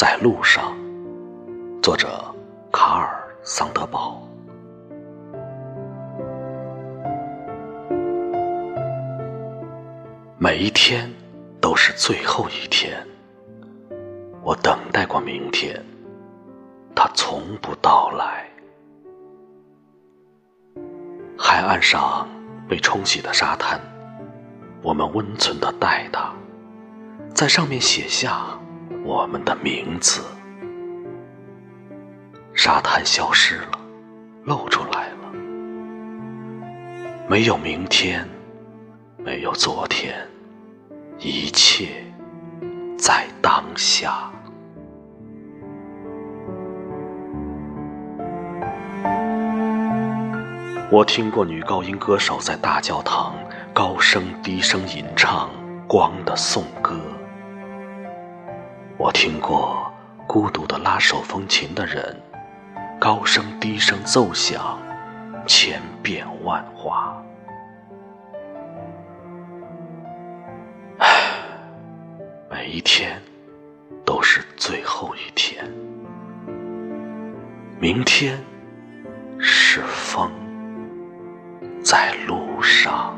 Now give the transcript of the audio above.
在路上，作者卡尔·桑德堡。每一天都是最后一天，我等待过明天，它从不到来。海岸上被冲洗的沙滩，我们温存的待它，在上面写下我们的名字。沙滩消失了，露出来了，没有明天，没有昨天，一切在当下。我听过女高音歌手在大教堂高声低声吟唱光的颂歌，我听过孤独的拉手风琴的人高声低声奏响千变万化。唉，每一天都是最后一天，明天是风。在路上。